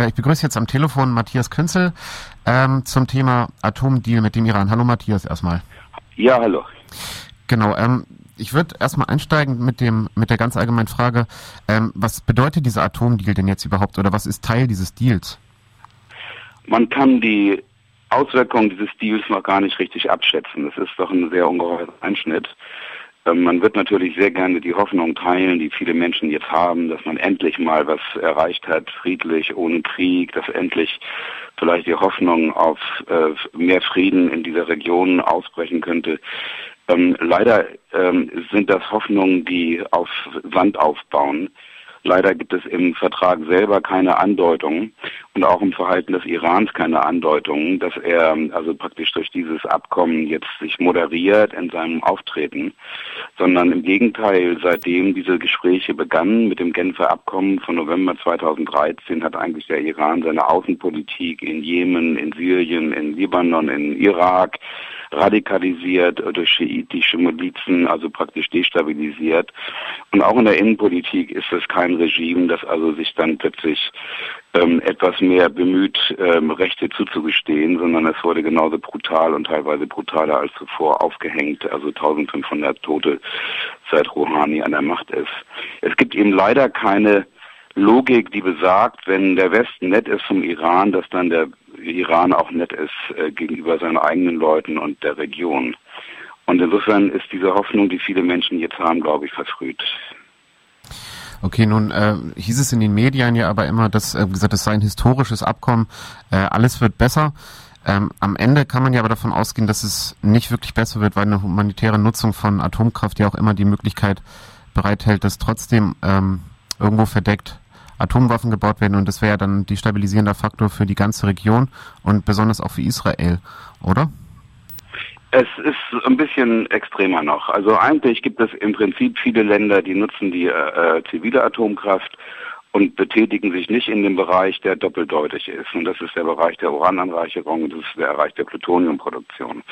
Äh, ich begrüße jetzt am Telefon Matthias Künzel ähm, zum Thema Atomdeal mit dem Iran. Hallo Matthias erstmal. Ja, hallo. Genau, ähm, ich würde erstmal einsteigen mit dem mit der ganz allgemeinen Frage, ähm, was bedeutet dieser Atomdeal denn jetzt überhaupt oder was ist Teil dieses Deals? Man kann die Auswirkungen dieses Deals noch gar nicht richtig abschätzen. Das ist doch ein sehr ungeheurer Einschnitt. Ähm, man wird natürlich sehr gerne die Hoffnung teilen, die viele Menschen jetzt haben, dass man endlich mal was erreicht hat, friedlich, ohne Krieg, dass endlich vielleicht die Hoffnung auf äh, mehr Frieden in dieser Region ausbrechen könnte. Ähm, leider ähm, sind das Hoffnungen, die auf Sand aufbauen. Leider gibt es im Vertrag selber keine Andeutung und auch im Verhalten des Irans keine Andeutung, dass er also praktisch durch dieses Abkommen jetzt sich moderiert in seinem Auftreten, sondern im Gegenteil, seitdem diese Gespräche begannen mit dem Genfer Abkommen von November 2013 hat eigentlich der Iran seine Außenpolitik in Jemen, in Syrien, in Libanon, in Irak, radikalisiert durch schiitische Milizen, also praktisch destabilisiert. Und auch in der Innenpolitik ist es kein Regime, das also sich dann plötzlich ähm, etwas mehr bemüht, ähm, Rechte zuzugestehen, sondern es wurde genauso brutal und teilweise brutaler als zuvor aufgehängt, also 1500 Tote seit Rouhani an der Macht ist. Es gibt eben leider keine Logik, die besagt, wenn der Westen nett ist zum Iran, dass dann der Iran auch nett ist äh, gegenüber seinen eigenen Leuten und der Region. Und insofern ist diese Hoffnung, die viele Menschen jetzt haben, glaube ich, verfrüht. Okay, nun äh, hieß es in den Medien ja aber immer, dass äh, gesagt, es sei ein historisches Abkommen, äh, alles wird besser. Ähm, am Ende kann man ja aber davon ausgehen, dass es nicht wirklich besser wird, weil eine humanitäre Nutzung von Atomkraft ja auch immer die Möglichkeit bereithält, dass trotzdem ähm, irgendwo verdeckt Atomwaffen gebaut werden und das wäre ja dann die stabilisierende Faktor für die ganze Region und besonders auch für Israel, oder? Es ist ein bisschen extremer noch. Also eigentlich gibt es im Prinzip viele Länder, die nutzen die äh, zivile Atomkraft und betätigen sich nicht in dem Bereich, der doppeldeutig ist. Und das ist der Bereich der Urananreicherung das ist der Bereich der Plutoniumproduktion.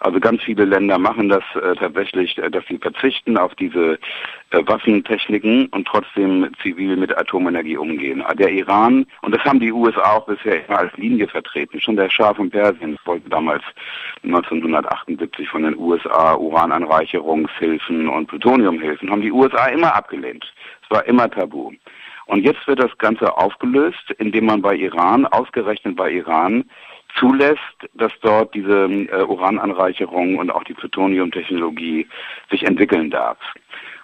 Also ganz viele Länder machen das äh, tatsächlich, äh, dass sie verzichten auf diese äh, Waffentechniken und trotzdem zivil mit Atomenergie umgehen. Der Iran, und das haben die USA auch bisher immer als Linie vertreten, schon der Schah von Persien wollte damals 1978 von den USA Urananreicherungshilfen und Plutoniumhilfen, haben die USA immer abgelehnt. Es war immer tabu. Und jetzt wird das Ganze aufgelöst, indem man bei Iran, ausgerechnet bei Iran, zulässt, dass dort diese äh, Urananreicherung und auch die Plutoniumtechnologie sich entwickeln darf.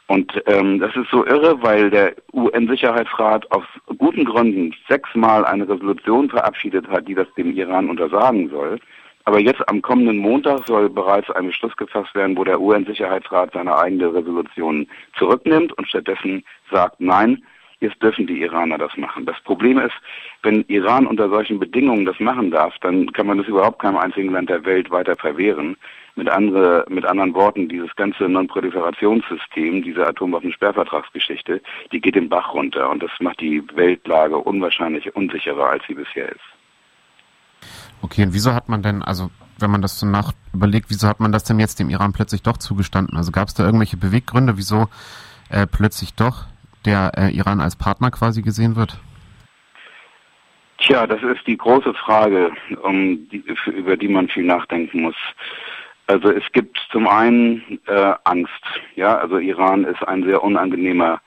Und ähm, das ist so irre, weil der UN-Sicherheitsrat aus guten Gründen sechsmal eine Resolution verabschiedet hat, die das dem Iran untersagen soll. Aber jetzt am kommenden Montag soll bereits ein Beschluss gefasst werden, wo der UN-Sicherheitsrat seine eigene Resolution zurücknimmt und stattdessen sagt, nein, Jetzt dürfen die Iraner das machen. Das Problem ist, wenn Iran unter solchen Bedingungen das machen darf, dann kann man das überhaupt keinem einzigen Land der Welt weiter verwehren. Mit, andere, mit anderen Worten, dieses ganze Non-Proliferationssystem, diese Atomwaffensperrvertragsgeschichte, die geht den Bach runter und das macht die Weltlage unwahrscheinlich unsicherer, als sie bisher ist. Okay, und wieso hat man denn, also wenn man das so nach überlegt, wieso hat man das denn jetzt dem Iran plötzlich doch zugestanden? Also gab es da irgendwelche Beweggründe, wieso äh, plötzlich doch der äh, Iran als Partner quasi gesehen wird? Tja, das ist die große Frage, um die, über die man viel nachdenken muss. Also es gibt zum einen äh, Angst. Ja, also Iran ist ein sehr unangenehmer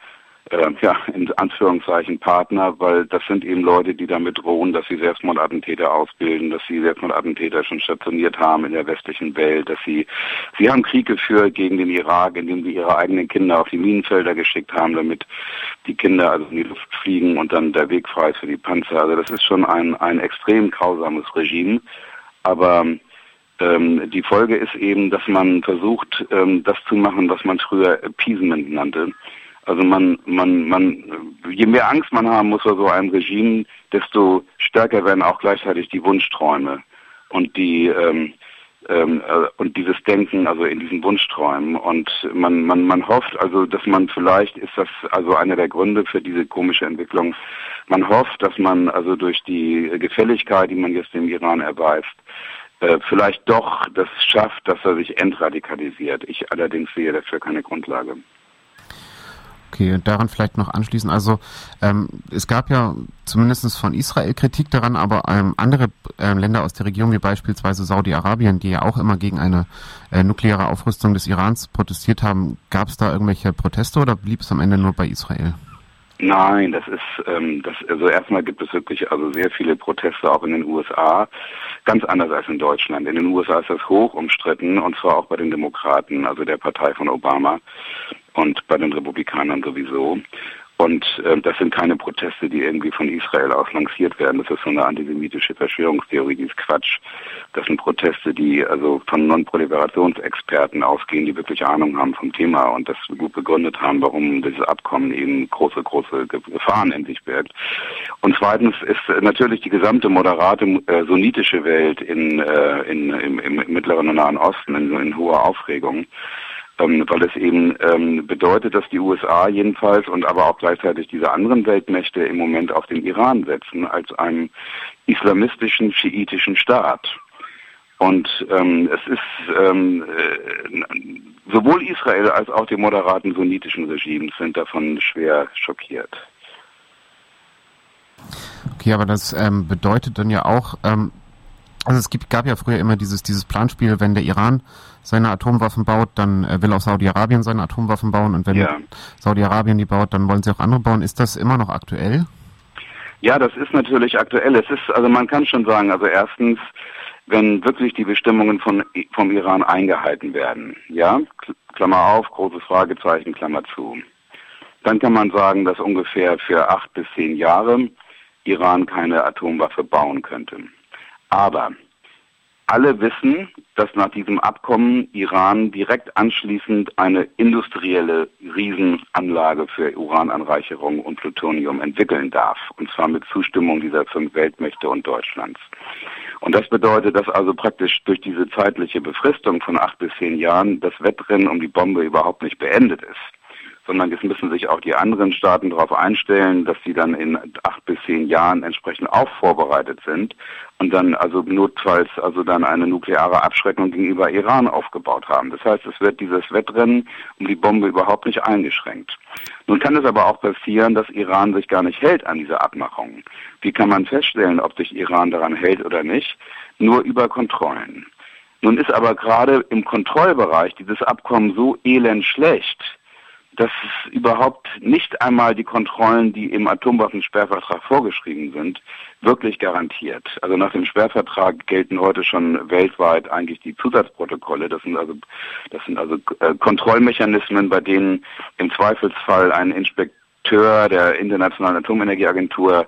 äh, ja, in Anführungszeichen Partner, weil das sind eben Leute, die damit drohen, dass sie Selbstmordattentäter ausbilden, dass sie Selbstmordattentäter schon stationiert haben in der westlichen Welt, dass sie, sie haben Krieg geführt gegen den Irak, indem sie ihre eigenen Kinder auf die Minenfelder geschickt haben, damit die Kinder also in die Luft fliegen und dann der Weg frei ist für die Panzer. Also das ist schon ein, ein extrem grausames Regime, aber ähm, die Folge ist eben, dass man versucht, ähm, das zu machen, was man früher Appeasement nannte. Also man, man, man, je mehr Angst man haben muss vor so einem Regime, desto stärker werden auch gleichzeitig die Wunschträume und die ähm, ähm, äh, und dieses Denken, also in diesen Wunschträumen. Und man, man, man hofft also, dass man vielleicht ist das also einer der Gründe für diese komische Entwicklung. Man hofft, dass man also durch die Gefälligkeit, die man jetzt dem Iran erweist, äh, vielleicht doch das schafft, dass er sich entradikalisiert. Ich allerdings sehe dafür keine Grundlage. Okay, und daran vielleicht noch anschließen. Also ähm, es gab ja zumindest von Israel Kritik daran, aber ähm, andere äh, Länder aus der Region, wie beispielsweise Saudi-Arabien, die ja auch immer gegen eine äh, nukleare Aufrüstung des Irans protestiert haben, gab es da irgendwelche Proteste oder blieb es am Ende nur bei Israel? Nein, das ist ähm, das also erstmal gibt es wirklich also sehr viele Proteste auch in den USA, ganz anders als in Deutschland. In den USA ist das hoch umstritten und zwar auch bei den Demokraten, also der Partei von Obama und bei den Republikanern sowieso. Und äh, das sind keine Proteste, die irgendwie von Israel aus lanciert werden. Das ist so eine antisemitische Verschwörungstheorie, die ist Quatsch. Das sind Proteste, die also von Non-Proliferationsexperten ausgehen, die wirklich Ahnung haben vom Thema und das gut begründet haben, warum dieses Abkommen eben große, große Gefahren in sich birgt. Und zweitens ist natürlich die gesamte moderate äh, sunnitische Welt in, äh, in, im, im Mittleren und Nahen Osten in, in hoher Aufregung ähm, weil es eben ähm, bedeutet, dass die USA jedenfalls und aber auch gleichzeitig diese anderen Weltmächte im Moment auf den Iran setzen als einen islamistischen, schiitischen Staat. Und ähm, es ist ähm, äh, sowohl Israel als auch die moderaten sunnitischen Regimes sind davon schwer schockiert. Okay, aber das ähm, bedeutet dann ja auch, ähm, also es gibt, gab ja früher immer dieses, dieses Planspiel, wenn der Iran seine Atomwaffen baut, dann äh, will auch Saudi-Arabien seine Atomwaffen bauen und wenn ja. Saudi-Arabien die baut, dann wollen sie auch andere bauen. Ist das immer noch aktuell? Ja, das ist natürlich aktuell. Es ist, also man kann schon sagen, also erstens, wenn wirklich die Bestimmungen von, vom Iran eingehalten werden, ja, Klammer auf, großes Fragezeichen, Klammer zu, dann kann man sagen, dass ungefähr für acht bis zehn Jahre Iran keine Atomwaffe bauen könnte. Aber alle wissen, dass nach diesem Abkommen Iran direkt anschließend eine industrielle Riesenanlage für Urananreicherung und Plutonium entwickeln darf. Und zwar mit Zustimmung dieser fünf Weltmächte und Deutschlands. Und das bedeutet, dass also praktisch durch diese zeitliche Befristung von acht bis zehn Jahren das Wettrennen um die Bombe überhaupt nicht beendet ist sondern es müssen sich auch die anderen Staaten darauf einstellen, dass sie dann in acht bis zehn Jahren entsprechend auch vorbereitet sind und dann also notfalls also dann eine nukleare Abschreckung gegenüber Iran aufgebaut haben. Das heißt, es wird dieses Wettrennen um die Bombe überhaupt nicht eingeschränkt. Nun kann es aber auch passieren, dass Iran sich gar nicht hält an diese Abmachung. Wie kann man feststellen, ob sich Iran daran hält oder nicht? Nur über Kontrollen. Nun ist aber gerade im Kontrollbereich dieses Abkommen so elend schlecht, dass es überhaupt nicht einmal die Kontrollen, die im Atomwaffensperrvertrag vorgeschrieben sind, wirklich garantiert. Also nach dem Sperrvertrag gelten heute schon weltweit eigentlich die Zusatzprotokolle. Das sind also, das sind also äh, Kontrollmechanismen, bei denen im Zweifelsfall ein Inspekteur der Internationalen Atomenergieagentur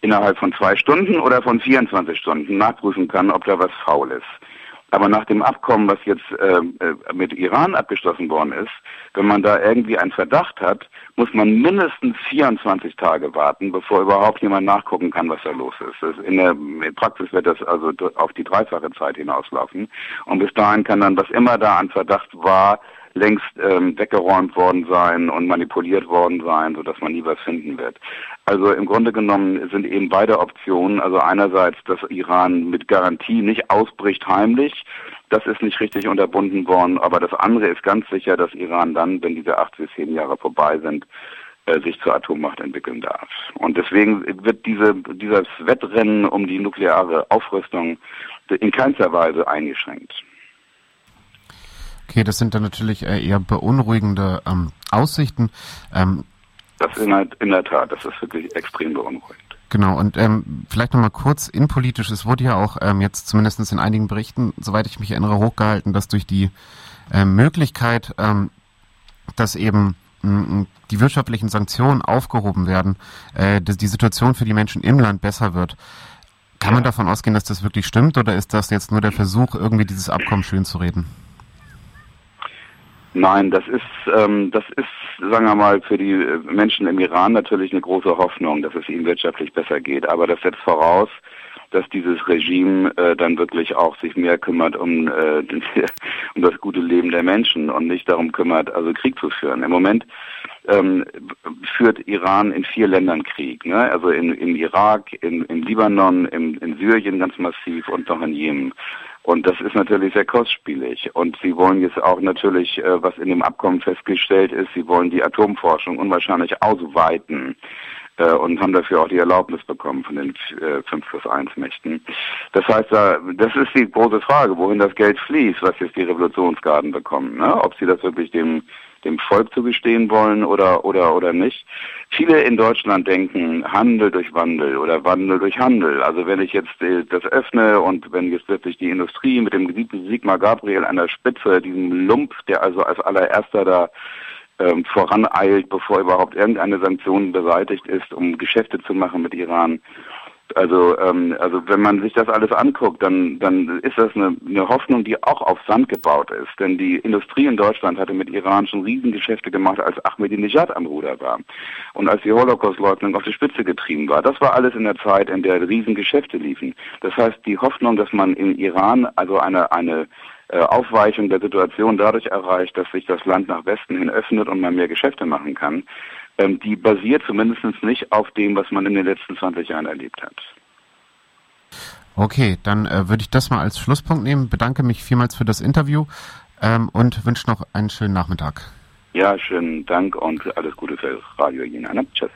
innerhalb von zwei Stunden oder von 24 Stunden nachprüfen kann, ob da was faul ist. Aber nach dem Abkommen, was jetzt äh, äh, mit Iran abgeschlossen worden ist, wenn man da irgendwie einen Verdacht hat, muss man mindestens 24 Tage warten, bevor überhaupt jemand nachgucken kann, was da los ist. in der Praxis wird das also auf die dreifache Zeit hinauslaufen. Und bis dahin kann dann, was immer da an Verdacht war, längst ähm, weggeräumt worden sein und manipuliert worden sein, sodass man nie was finden wird. Also im Grunde genommen sind eben beide Optionen, also einerseits, dass Iran mit Garantie nicht ausbricht heimlich, das ist nicht richtig unterbunden worden, aber das andere ist ganz sicher, dass Iran dann, wenn diese acht bis zehn Jahre vorbei sind, äh, sich zur Atommacht entwickeln darf. Und deswegen wird diese, dieses Wettrennen um die nukleare Aufrüstung in keinster Weise eingeschränkt. Okay, das sind dann natürlich äh, eher beunruhigende ähm, Aussichten. Ähm, das in der, in der Tat, das ist wirklich extrem beunruhigend. Genau, und ähm, vielleicht nochmal kurz innenpolitisch, es wurde ja auch ähm, jetzt zumindest in einigen Berichten, soweit ich mich erinnere, hochgehalten, dass durch die äh, Möglichkeit, ähm, dass eben mh, die wirtschaftlichen Sanktionen aufgehoben werden, äh, dass die Situation für die Menschen im Land besser wird. Kann man davon ausgehen, dass das wirklich stimmt oder ist das jetzt nur der Versuch, irgendwie dieses Abkommen schön zu reden? Nein, das ist, ähm, das ist, sagen wir mal, für die äh, Menschen im Iran natürlich eine große Hoffnung, dass es ihnen wirtschaftlich besser geht. Aber das setzt voraus, dass dieses Regime äh, dann wirklich auch sich mehr kümmert um, äh, um das gute Leben der Menschen und nicht darum kümmert, also Krieg zu führen. Im Moment ähm, führt Iran in vier Ländern Krieg. Ne? Also in, im Irak, in, im Libanon, im, in Syrien ganz massiv und noch in Jemen. Und das ist natürlich sehr kostspielig. Und sie wollen jetzt auch natürlich, äh, was in dem Abkommen festgestellt ist, sie wollen die Atomforschung unwahrscheinlich ausweiten äh, und haben dafür auch die Erlaubnis bekommen von den äh, 5 plus 1 Mächten. Das heißt, da, das ist die große Frage, wohin das Geld fließt, was jetzt die Revolutionsgarden bekommen. Ne? Ob sie das wirklich dem dem Volk zugestehen wollen oder oder oder nicht. Viele in Deutschland denken Handel durch Wandel oder Wandel durch Handel. Also wenn ich jetzt das öffne und wenn jetzt wirklich die Industrie mit dem Sigmar Gabriel an der Spitze, diesem Lump, der also als allererster da ähm, voraneilt, bevor überhaupt irgendeine Sanktion beseitigt ist, um Geschäfte zu machen mit Iran. Also, ähm, also wenn man sich das alles anguckt, dann, dann ist das eine, eine Hoffnung, die auch auf Sand gebaut ist. Denn die Industrie in Deutschland hatte mit Iran schon Riesengeschäfte gemacht, als Ahmadinejad am Ruder war. Und als die Holocaust-Leugnung auf die Spitze getrieben war. Das war alles in der Zeit, in der Riesengeschäfte liefen. Das heißt, die Hoffnung, dass man in Iran also eine, eine äh, Aufweichung der Situation dadurch erreicht, dass sich das Land nach Westen hin öffnet und man mehr Geschäfte machen kann, ähm, die basiert zumindest nicht auf dem, was man in den letzten 20 Jahren erlebt hat. Okay, dann äh, würde ich das mal als Schlusspunkt nehmen. Bedanke mich vielmals für das Interview ähm, und wünsche noch einen schönen Nachmittag. Ja, schönen Dank und alles Gute für Radio Jena. Tschüss.